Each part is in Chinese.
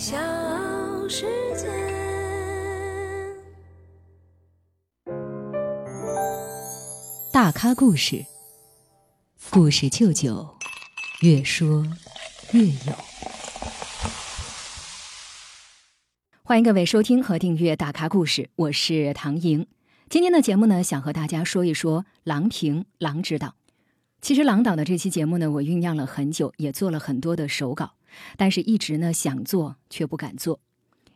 小世界。大咖故事，故事舅舅，越说越有。欢迎各位收听和订阅《大咖故事》，我是唐莹。今天的节目呢，想和大家说一说郎平、郎指导。其实郎导的这期节目呢，我酝酿了很久，也做了很多的手稿，但是一直呢想做却不敢做，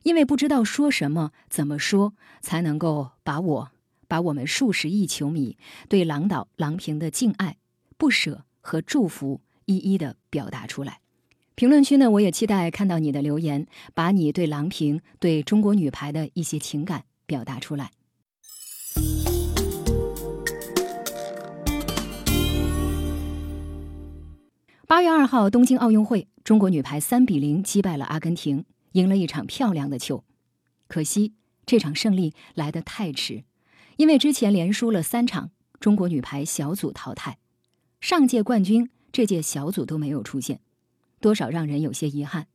因为不知道说什么、怎么说才能够把我、把我们数十亿球迷对郎导、郎平的敬爱、不舍和祝福一一的表达出来。评论区呢，我也期待看到你的留言，把你对郎平、对中国女排的一些情感表达出来。八月二号，东京奥运会，中国女排三比零击败了阿根廷，赢了一场漂亮的球。可惜这场胜利来得太迟，因为之前连输了三场，中国女排小组淘汰，上届冠军这届小组都没有出现，多少让人有些遗憾。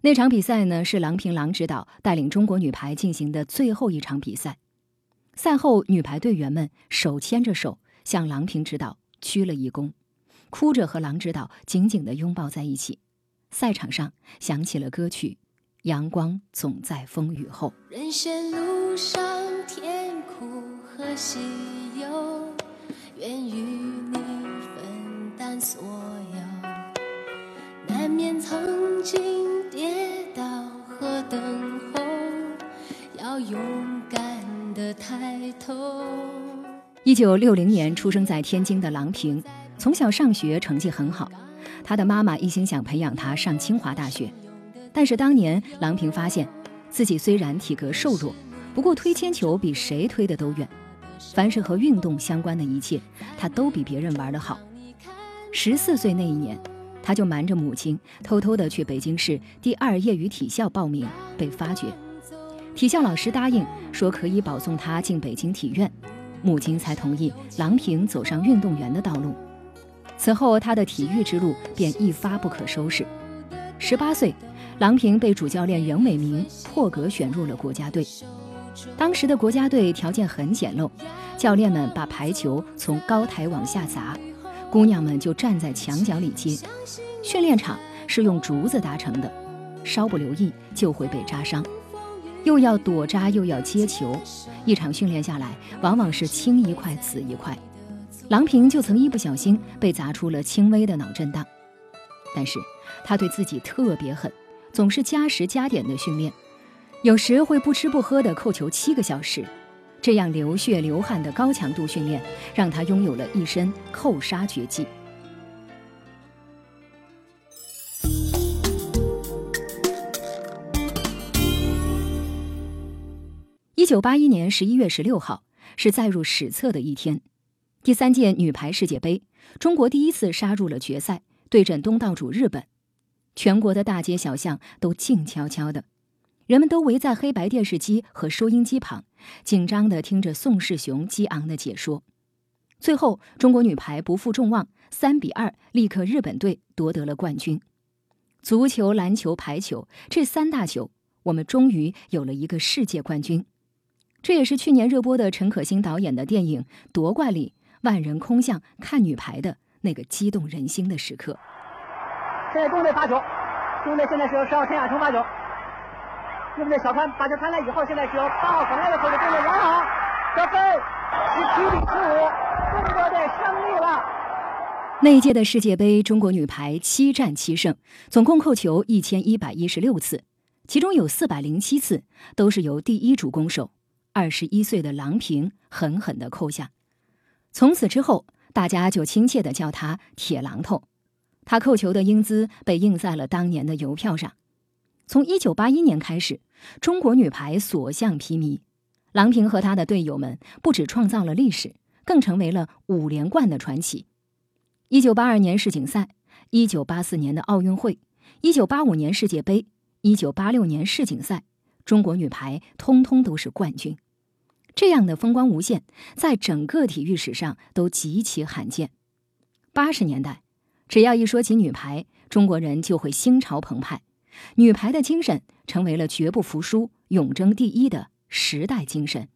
那场比赛呢，是郎平郎指导带领中国女排进行的最后一场比赛。赛后，女排队员们手牵着手向郎平指导鞠了一躬，哭着和郎指导紧紧地拥抱在一起。赛场上响起了歌曲《阳光总在风雨后》。人生路上甜苦和喜忧，愿与你分担所有。难免曾经跌倒和等候，要勇敢的抬头。一九六零年出生在天津的郎平，从小上学成绩很好。她的妈妈一心想培养她上清华大学，但是当年郎平发现，自己虽然体格瘦弱，不过推铅球比谁推的都远。凡是和运动相关的一切，她都比别人玩得好。十四岁那一年，她就瞒着母亲，偷偷的去北京市第二业余体校报名，被发掘。体校老师答应说可以保送她进北京体院，母亲才同意郎平走上运动员的道路。此后，他的体育之路便一发不可收拾。十八岁，郎平被主教练袁伟民破格选入了国家队。当时的国家队条件很简陋，教练们把排球从高台往下砸，姑娘们就站在墙角里接。训练场是用竹子搭成的，稍不留意就会被扎伤，又要躲扎又要接球，一场训练下来，往往是青一块紫一块。郎平就曾一不小心被砸出了轻微的脑震荡，但是他对自己特别狠，总是加时加点的训练，有时会不吃不喝的扣球七个小时，这样流血流汗的高强度训练，让他拥有了一身扣杀绝技。一九八一年十一月十六号是载入史册的一天。第三届女排世界杯，中国第一次杀入了决赛，对阵东道主日本。全国的大街小巷都静悄悄的，人们都围在黑白电视机和收音机旁，紧张地听着宋世雄激昂的解说。最后，中国女排不负众望，三比二力克日本队，夺得了冠军。足球、篮球、排球这三大球，我们终于有了一个世界冠军。这也是去年热播的陈可辛导演的电影《夺冠》里。万人空巷看女排的那个激动人心的时刻。现在中队发球，中队现在是由十号陈亚成发球。对不对？小潘把球传来以后，现在是由八号孔莱的后卫中队完好，得分，十七比十五，中国队胜利了。那一届的世界杯，中国女排七战七胜，总共扣球一千一百一十六次，其中有四百零七次都是由第一主攻手二十一岁的郎平狠狠地扣下。从此之后，大家就亲切地叫他“铁榔头”。他扣球的英姿被印在了当年的邮票上。从1981年开始，中国女排所向披靡。郎平和他的队友们不止创造了历史，更成为了五连冠的传奇。1982年世锦赛、1984年的奥运会、1985年世界杯、1986年世锦赛，中国女排通通都是冠军。这样的风光无限，在整个体育史上都极其罕见。八十年代，只要一说起女排，中国人就会心潮澎湃，女排的精神成为了绝不服输、永争第一的时代精神，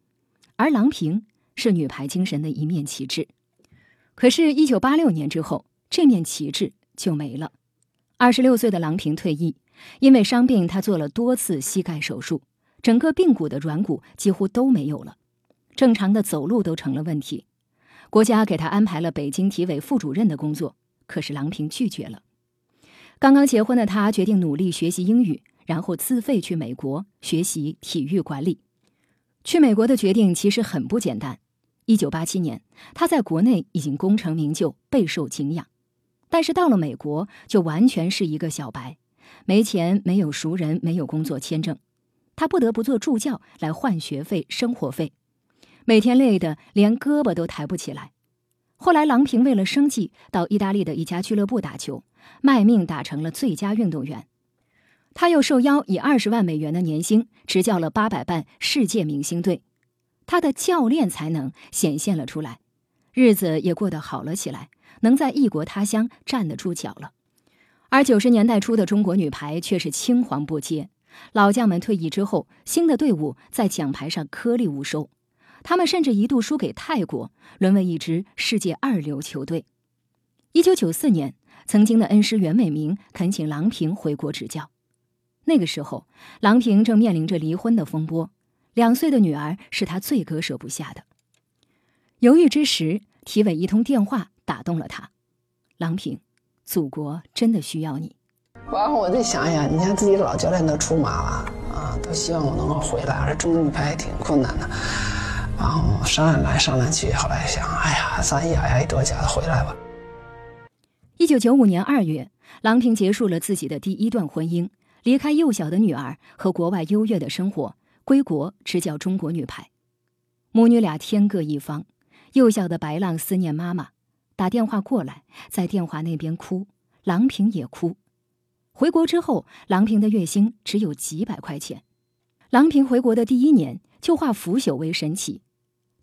而郎平是女排精神的一面旗帜。可是，一九八六年之后，这面旗帜就没了。二十六岁的郎平退役，因为伤病，她做了多次膝盖手术，整个髌骨的软骨几乎都没有了，正常的走路都成了问题。国家给他安排了北京体委副主任的工作，可是郎平拒绝了。刚刚结婚的她决定努力学习英语，然后自费去美国学习体育管理。去美国的决定其实很不简单。一九八七年，她在国内已经功成名就，备受敬仰。但是到了美国，就完全是一个小白，没钱，没有熟人，没有工作签证，他不得不做助教来换学费、生活费，每天累得连胳膊都抬不起来。后来，郎平为了生计，到意大利的一家俱乐部打球，卖命打成了最佳运动员。他又受邀以二十万美元的年薪执教了八百万世界明星队，他的教练才能显现了出来，日子也过得好了起来。能在异国他乡站得住脚了，而九十年代初的中国女排却是青黄不接。老将们退役之后，新的队伍在奖牌上颗粒无收，他们甚至一度输给泰国，沦为一支世界二流球队。一九九四年，曾经的恩师袁伟民恳请郎平回国执教，那个时候，郎平正面临着离婚的风波，两岁的女儿是他最割舍不下的。犹豫之时，体委一通电话。打动了他，郎平，祖国真的需要你。完后我再想想，你看自己老教练都出马了啊，都希望我能够回来，而中国女排也挺困难的。然后商量来商量去，后来想，哎呀，咱牙牙一跺脚，回来吧。一九九五年二月，郎平结束了自己的第一段婚姻，离开幼小的女儿和国外优越的生活，归国执教中国女排。母女俩天各一方，幼小的白浪思念妈妈。打电话过来，在电话那边哭，郎平也哭。回国之后，郎平的月薪只有几百块钱。郎平回国的第一年就化腐朽为神奇，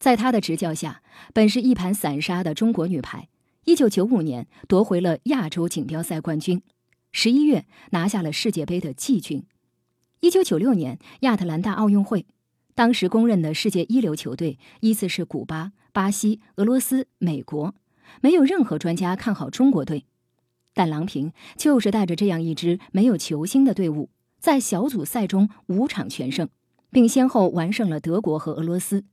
在他的执教下，本是一盘散沙的中国女排，一九九五年夺回了亚洲锦标赛冠军，十一月拿下了世界杯的季军。一九九六年亚特兰大奥运会，当时公认的世界一流球队依次是古巴、巴西、俄罗斯、美国。没有任何专家看好中国队，但郎平就是带着这样一支没有球星的队伍，在小组赛中五场全胜，并先后完胜了德国和俄罗斯。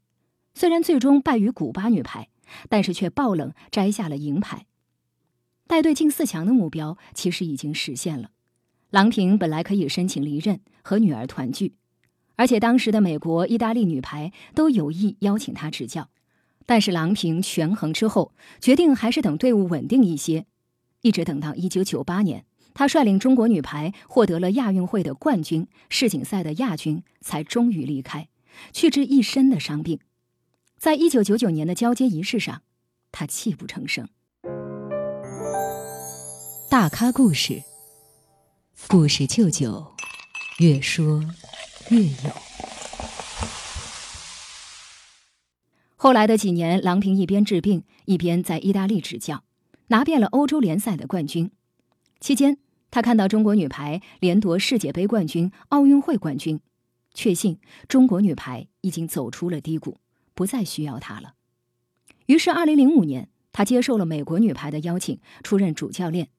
虽然最终败于古巴女排，但是却爆冷摘下了银牌。带队进四强的目标其实已经实现了。郎平本来可以申请离任和女儿团聚，而且当时的美国、意大利女排都有意邀请她执教。但是郎平权衡之后，决定还是等队伍稳定一些，一直等到一九九八年，他率领中国女排获得了亚运会的冠军、世锦赛的亚军，才终于离开，去治一身的伤病。在一九九九年的交接仪式上，他泣不成声。大咖故事，故事舅舅，越说越有。后来的几年，郎平一边治病，一边在意大利执教，拿遍了欧洲联赛的冠军。期间，他看到中国女排连夺世界杯冠军、奥运会冠军，确信中国女排已经走出了低谷，不再需要他了。于是，2005年，他接受了美国女排的邀请，出任主教练。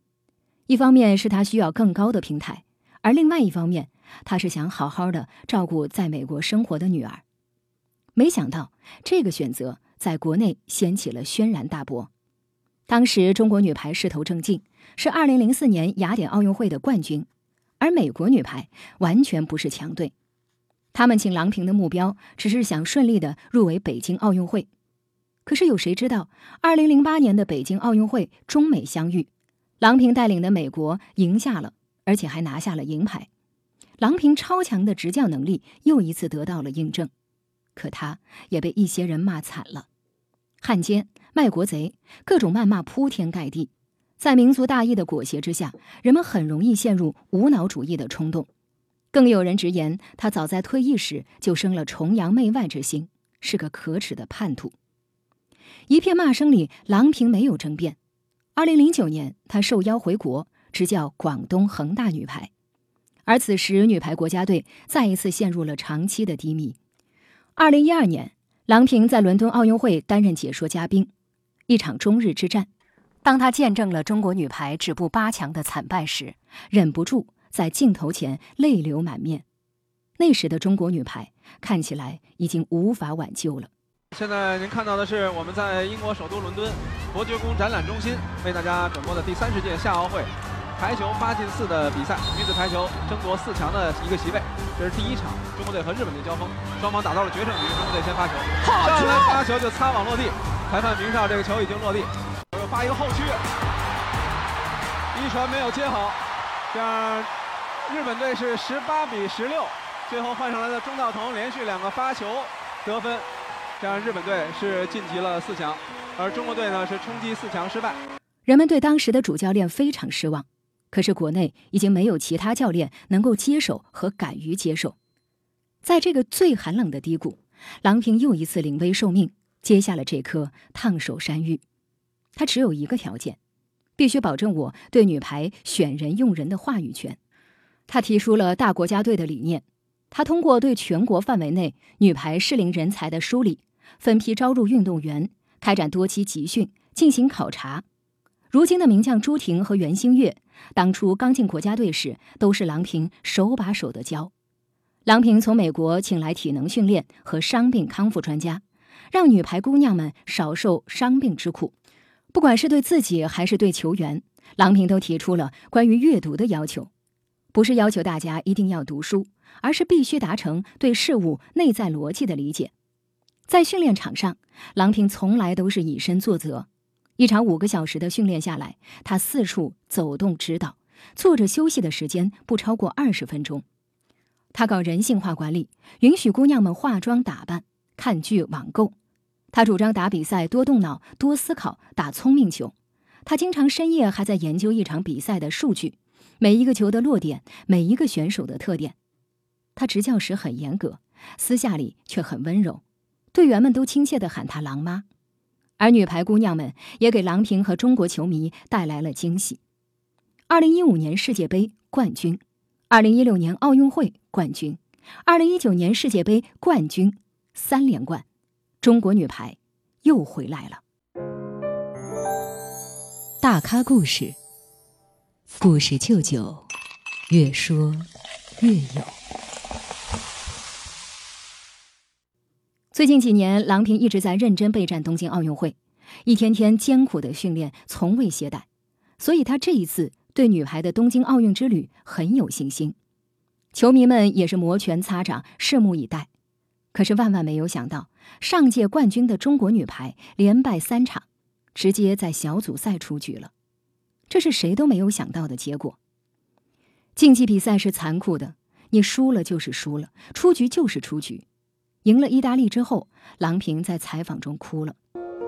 一方面是他需要更高的平台，而另外一方面，他是想好好的照顾在美国生活的女儿。没想到这个选择在国内掀起了轩然大波。当时中国女排势头正劲，是2004年雅典奥运会的冠军，而美国女排完全不是强队。他们请郎平的目标只是想顺利的入围北京奥运会。可是有谁知道，2008年的北京奥运会中美相遇，郎平带领的美国赢下了，而且还拿下了银牌。郎平超强的执教能力又一次得到了印证。可他也被一些人骂惨了，汉奸、卖国贼，各种谩骂铺天盖地。在民族大义的裹挟之下，人们很容易陷入无脑主义的冲动。更有人直言，他早在退役时就生了崇洋媚外之心，是个可耻的叛徒。一片骂声里，郎平没有争辩。二零零九年，他受邀回国执教广东恒大女排。而此时，女排国家队再一次陷入了长期的低迷。二零一二年，郎平在伦敦奥运会担任解说嘉宾，一场中日之战，当他见证了中国女排止步八强的惨败时，忍不住在镜头前泪流满面。那时的中国女排看起来已经无法挽救了。现在您看到的是我们在英国首都伦敦伯爵宫展览中心为大家转播的第三十届夏奥会排球八进四的比赛，女子排球争夺四强的一个席位。这是第一场中国队和日本队交锋，双方打到了决胜局，中国队先发球，上来发球就擦网落地，裁判鸣哨，这个球已经落地，我又发一个后屈，一传没有接好，这样日本队是十八比十六。最后换上来的中道腾连续两个发球得分，这样日本队是晋级了四强，而中国队呢是冲击四强失败。人们对当时的主教练非常失望，可是国内已经没有其他教练能够接手和敢于接受。在这个最寒冷的低谷，郎平又一次临危受命，接下了这颗烫手山芋。他只有一个条件，必须保证我对女排选人用人的话语权。他提出了大国家队的理念。他通过对全国范围内女排适龄人才的梳理，分批招入运动员，开展多期集训，进行考察。如今的名将朱婷和袁心玥，当初刚进国家队时，都是郎平手把手的教。郎平从美国请来体能训练和伤病康复专家，让女排姑娘们少受伤病之苦。不管是对自己还是对球员，郎平都提出了关于阅读的要求，不是要求大家一定要读书。而是必须达成对事物内在逻辑的理解。在训练场上，郎平从来都是以身作则。一场五个小时的训练下来，他四处走动指导，坐着休息的时间不超过二十分钟。他搞人性化管理，允许姑娘们化妆打扮、看剧、网购。他主张打比赛多动脑、多思考，打聪明球。他经常深夜还在研究一场比赛的数据，每一个球的落点，每一个选手的特点。他执教时很严格，私下里却很温柔，队员们都亲切地喊他“郎妈”，而女排姑娘们也给郎平和中国球迷带来了惊喜。二零一五年世界杯冠军，二零一六年奥运会冠军，二零一九年世界杯冠军，三连冠，中国女排又回来了。大咖故事，故事舅舅，越说越有。最近几年，郎平一直在认真备战东京奥运会，一天天艰苦的训练，从未懈怠，所以她这一次对女排的东京奥运之旅很有信心。球迷们也是摩拳擦掌，拭目以待。可是万万没有想到，上届冠军的中国女排连败三场，直接在小组赛出局了。这是谁都没有想到的结果。竞技比赛是残酷的，你输了就是输了，出局就是出局。赢了意大利之后，郎平在采访中哭了。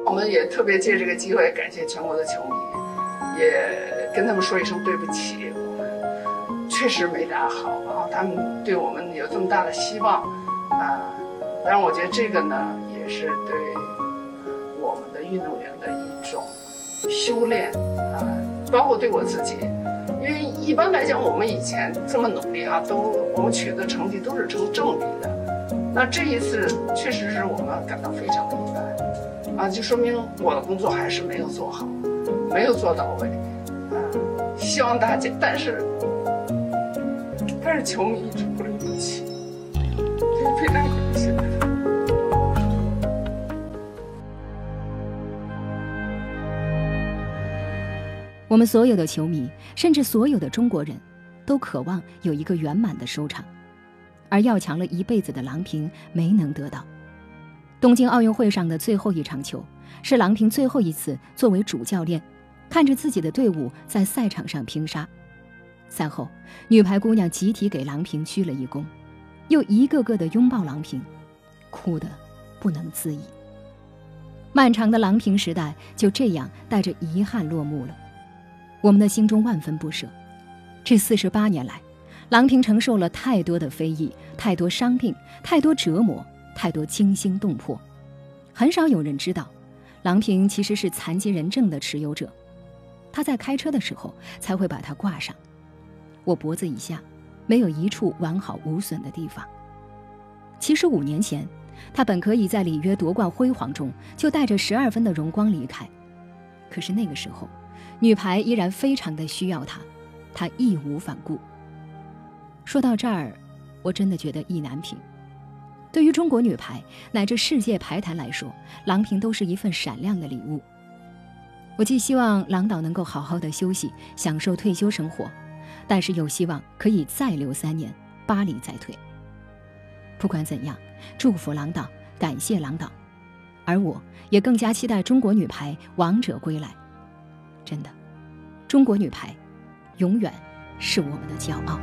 我们也特别借这个机会感谢全国的球迷，也跟他们说一声对不起，我们确实没打好啊。他们对我们有这么大的希望啊，但是我觉得这个呢，也是对我们的运动员的一种修炼啊，包括对我自己，因为一般来讲，我们以前这么努力啊，都我们取得成绩都是成正比的。那这一次确实是我们感到非常的意外，啊，就说明我的工作还是没有做好，没有做到位，啊，希望大家，但是，但是球迷一直不离不弃，非常感谢。我们所有的球迷，甚至所有的中国人，都渴望有一个圆满的收场。而要强了一辈子的郎平没能得到。东京奥运会上的最后一场球，是郎平最后一次作为主教练，看着自己的队伍在赛场上拼杀。赛后，女排姑娘集体给郎平鞠了一躬，又一个个的拥抱郎平，哭得不能自已。漫长的郎平时代就这样带着遗憾落幕了，我们的心中万分不舍。这四十八年来。郎平承受了太多的非议，太多伤病，太多折磨，太多惊心动魄。很少有人知道，郎平其实是残疾人证的持有者。他在开车的时候才会把它挂上。我脖子以下，没有一处完好无损的地方。其实五年前，她本可以在里约夺冠辉煌中就带着十二分的荣光离开，可是那个时候，女排依然非常的需要她，她义无反顾。说到这儿，我真的觉得意难平。对于中国女排乃至世界排坛来说，郎平都是一份闪亮的礼物。我既希望郎导能够好好的休息，享受退休生活，但是又希望可以再留三年，巴黎再退。不管怎样，祝福郎导，感谢郎导，而我也更加期待中国女排王者归来。真的，中国女排永远是我们的骄傲。